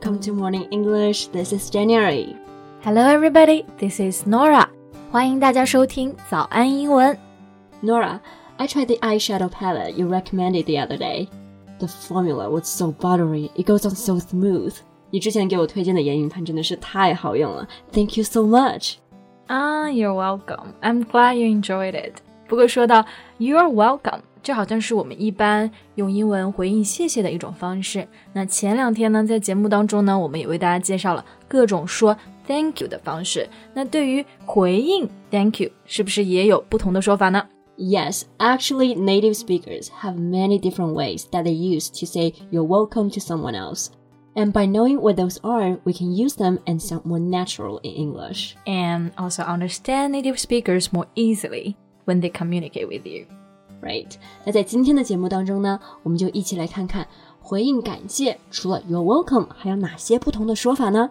welcome to Morning English. This is January. Hello, everybody. This is Norah. 欢迎大家收听早安英文。Norah, I tried the eyeshadow palette you recommended the other day. The formula was so buttery. It goes on so smooth. 你之前给我推荐的眼影盘真的是太好用了。Thank you so much. Ah, you're welcome. I'm glad you enjoyed it. 不过说到 You're welcome，这好像是我们一般用英文回应谢谢的一种方式。那前两天呢，在节目当中呢，我们也为大家介绍了各种说 Thank you 的方式。那对于回应 Thank you，是不是也有不同的说法呢？Yes, actually, native speakers have many different ways that they use to say you're welcome to someone else. And by knowing what those are, we can use them and sound more natural in English. And also understand native speakers more easily When they communicate with you. Right？那在今天的节目当中呢，我们就一起来看看回应感谢，除了 You're welcome，还有哪些不同的说法呢？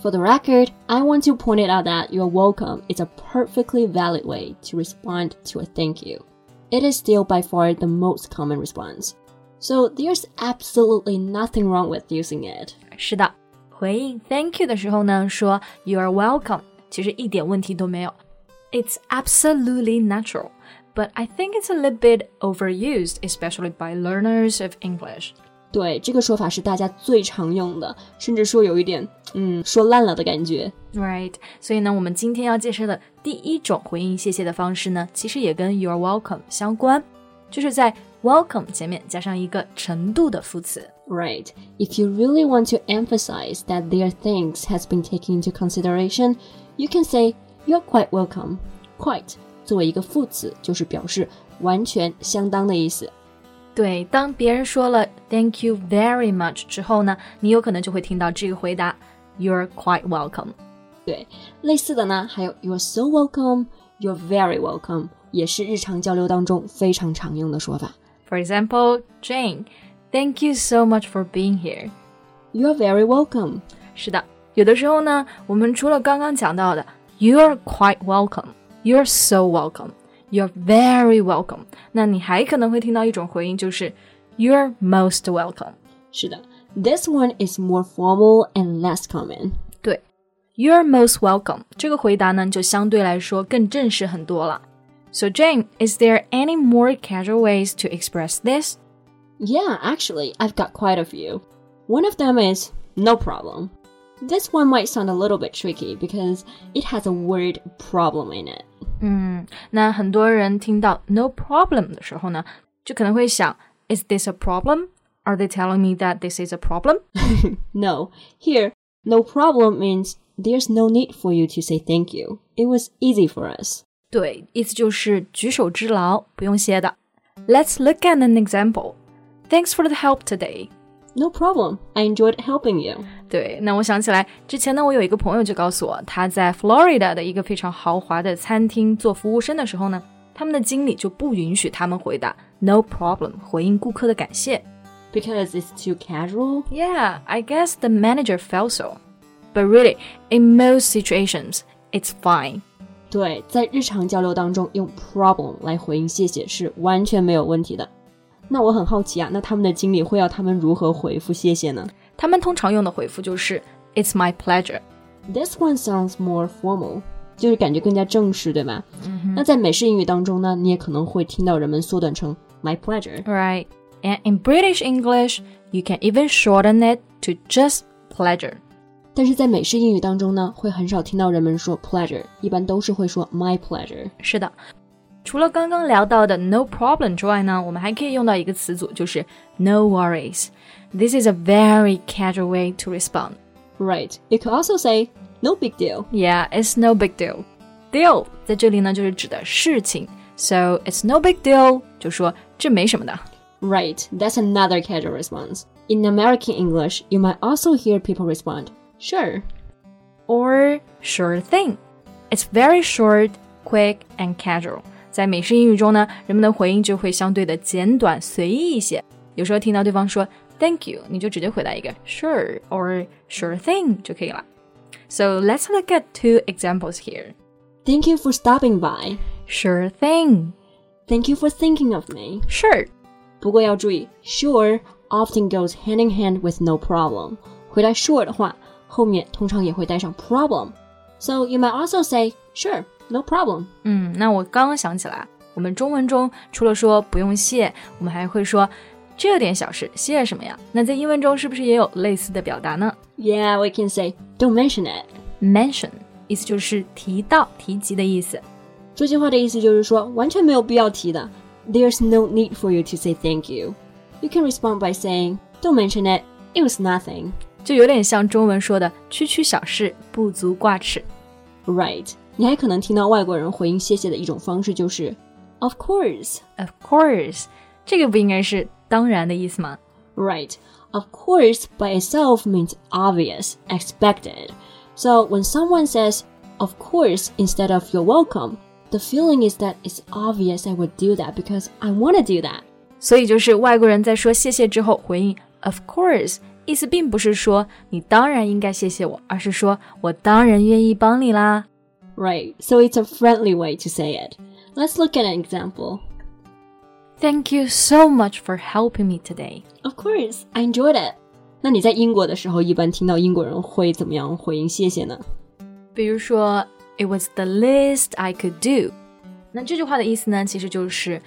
for the record, I want to point it out that you're welcome is a perfectly valid way to respond to a thank you. It is still by far the most common response. So there's absolutely nothing wrong with using it. 是的，回应 thank you 的时候呢，说 you are welcome，其实一点问题都没有。It's absolutely natural but I think it's a little bit overused, especially by learners of English. 对，这个说法是大家最常用的，甚至说有一点，嗯，说烂了的感觉。Right，所以呢，我们今天要介绍的第一种回应谢谢的方式呢，其实也跟 You're welcome 相关，就是在 welcome 前面加上一个程度的副词。Right. If you really want to emphasize that their thanks has been taken into consideration, you can say You're quite welcome. Quite 作为一个副词，就是表示完全相当的意思。对，当别人说了 "Thank you very much" 之后呢，你有可能就会听到这个回答 "You're quite welcome"。对，类似的呢，还有 "You're so welcome", "You're very welcome"，也是日常交流当中非常常用的说法。For example, Jane, "Thank you so much for being here." "You're very welcome." 是的，有的时候呢，我们除了刚刚讲到的 "You're quite welcome"。You're so welcome. You're very welcome. 那你还可能会听到一种回应，就是 You're most welcome. 是的，This one is more formal and less common. 对，You're most welcome 这个回答呢，就相对来说更正式很多了。So Jane, is there any more casual ways to express this? Yeah, actually, I've got quite a few. One of them is no problem. This one might sound a little bit tricky because it has a word problem in it. 嗯，那很多人听到 no problem 的时候呢，就可能会想，Is this a problem? Are they telling me that this is a problem? no. Here, no problem means there's no need for you to say thank you. It was easy for us. 对，意思就是举手之劳，不用谢的。Let's look at an example. Thanks for the help today. No problem. I enjoyed helping you. 对，那我想起来，之前呢，我有一个朋友就告诉我，他在 Florida 的一个非常豪华的餐厅做服务生的时候呢，他们的经理就不允许他们回答 No problem，回应顾客的感谢。Because it's too casual? Yeah, I guess the manager felt so. But really, in most situations, it's fine. 对，在日常交流当中，用 problem 来回应谢谢是完全没有问题的。 那我很好奇啊，那他们的经理会要他们如何回复谢谢呢？他们通常用的回复就是 "It's my pleasure." This one sounds more formal，就是感觉更加正式，对吧？嗯、那在美式英语当中呢，你也可能会听到人们缩短成 "my pleasure." Right. And in British English, you can even shorten it to just pleasure. 但是在美式英语当中呢，会很少听到人们说 pleasure，一般都是会说 my pleasure。是的，除了刚刚聊到的 no problem 之外呢，我们还可以用到一个词组，就是 no worries。This is a very casual way to respond. Right. You could also say no big deal. Yeah, it's no big deal. Deal 在这里呢就是指的事情，so it's no big deal 就说这没什么的。Right. That's another casual response. In American English, you might also hear people respond, "Sure." or sure thing. It's very short, quick, and casual. 在美式英语中呢，人们的回应就会相对的简短随意一些。有时候听到对方说 Thank you，你就直接回答一个 Sure or Sure thing 就可以了。So let's look at two examples here. Thank you for stopping by. Sure thing. Thank you for thinking of me. Sure. 不过要注意，sure often goes hand in hand with no problem。回答 sure 的话，后面通常也会带上 problem。So you might also say sure, no problem。嗯，那我刚刚想起来，我们中文中除了说不用谢，我们还会说这点小事，谢什么呀？那在英文中是不是也有类似的表达呢？Yeah, we can say don't mention it. Mention 意思就是提到、提及的意思。这句话的意思就是说，完全没有必要提的。There's no need for you to say thank you. You can respond by saying, "Don't mention it. It was nothing." 就有点像中文说的“区区小事，不足挂齿”。Right. 你还可能听到外国人回应谢谢的一种方式就是 "Of course." Of course. 这个不应该是当然的意思吗？Right. Of course by itself means obvious, expected. So when someone says of course instead of you're welcome, the feeling is that it's obvious I would do that because I want to do that. 所以就是外国人在说谢谢之后回应 of course，意思并不是说你当然应该谢谢我，而是说我当然愿意帮你啦。 Right, so it's a friendly way to say it. Let's look at an example. Thank you so much for helping me today. Of course, I enjoyed it. 那你在英国的时候，一般听到英国人会怎么样回应谢谢呢？比如说，It was the least I could do。那这句话的意思呢，其实就是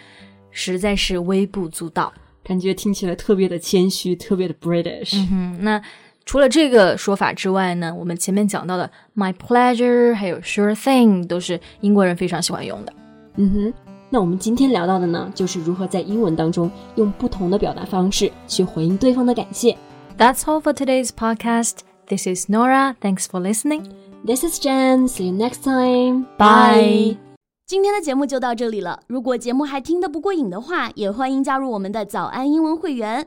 实在是微不足道，感觉听起来特别的谦虚，特别的 British。嗯哼，那 除了这个说法之外呢，我们前面讲到的 My pleasure，还有 Sure thing，都是英国人非常喜欢用的。嗯哼，那我们今天聊到的呢，就是如何在英文当中用不同的表达方式去回应对方的感谢。That's all for today's podcast. This is Nora. Thanks for listening. This is Jen. See you next time. Bye. 今天的节目就到这里了。如果节目还听得不过瘾的话，也欢迎加入我们的早安英文会员。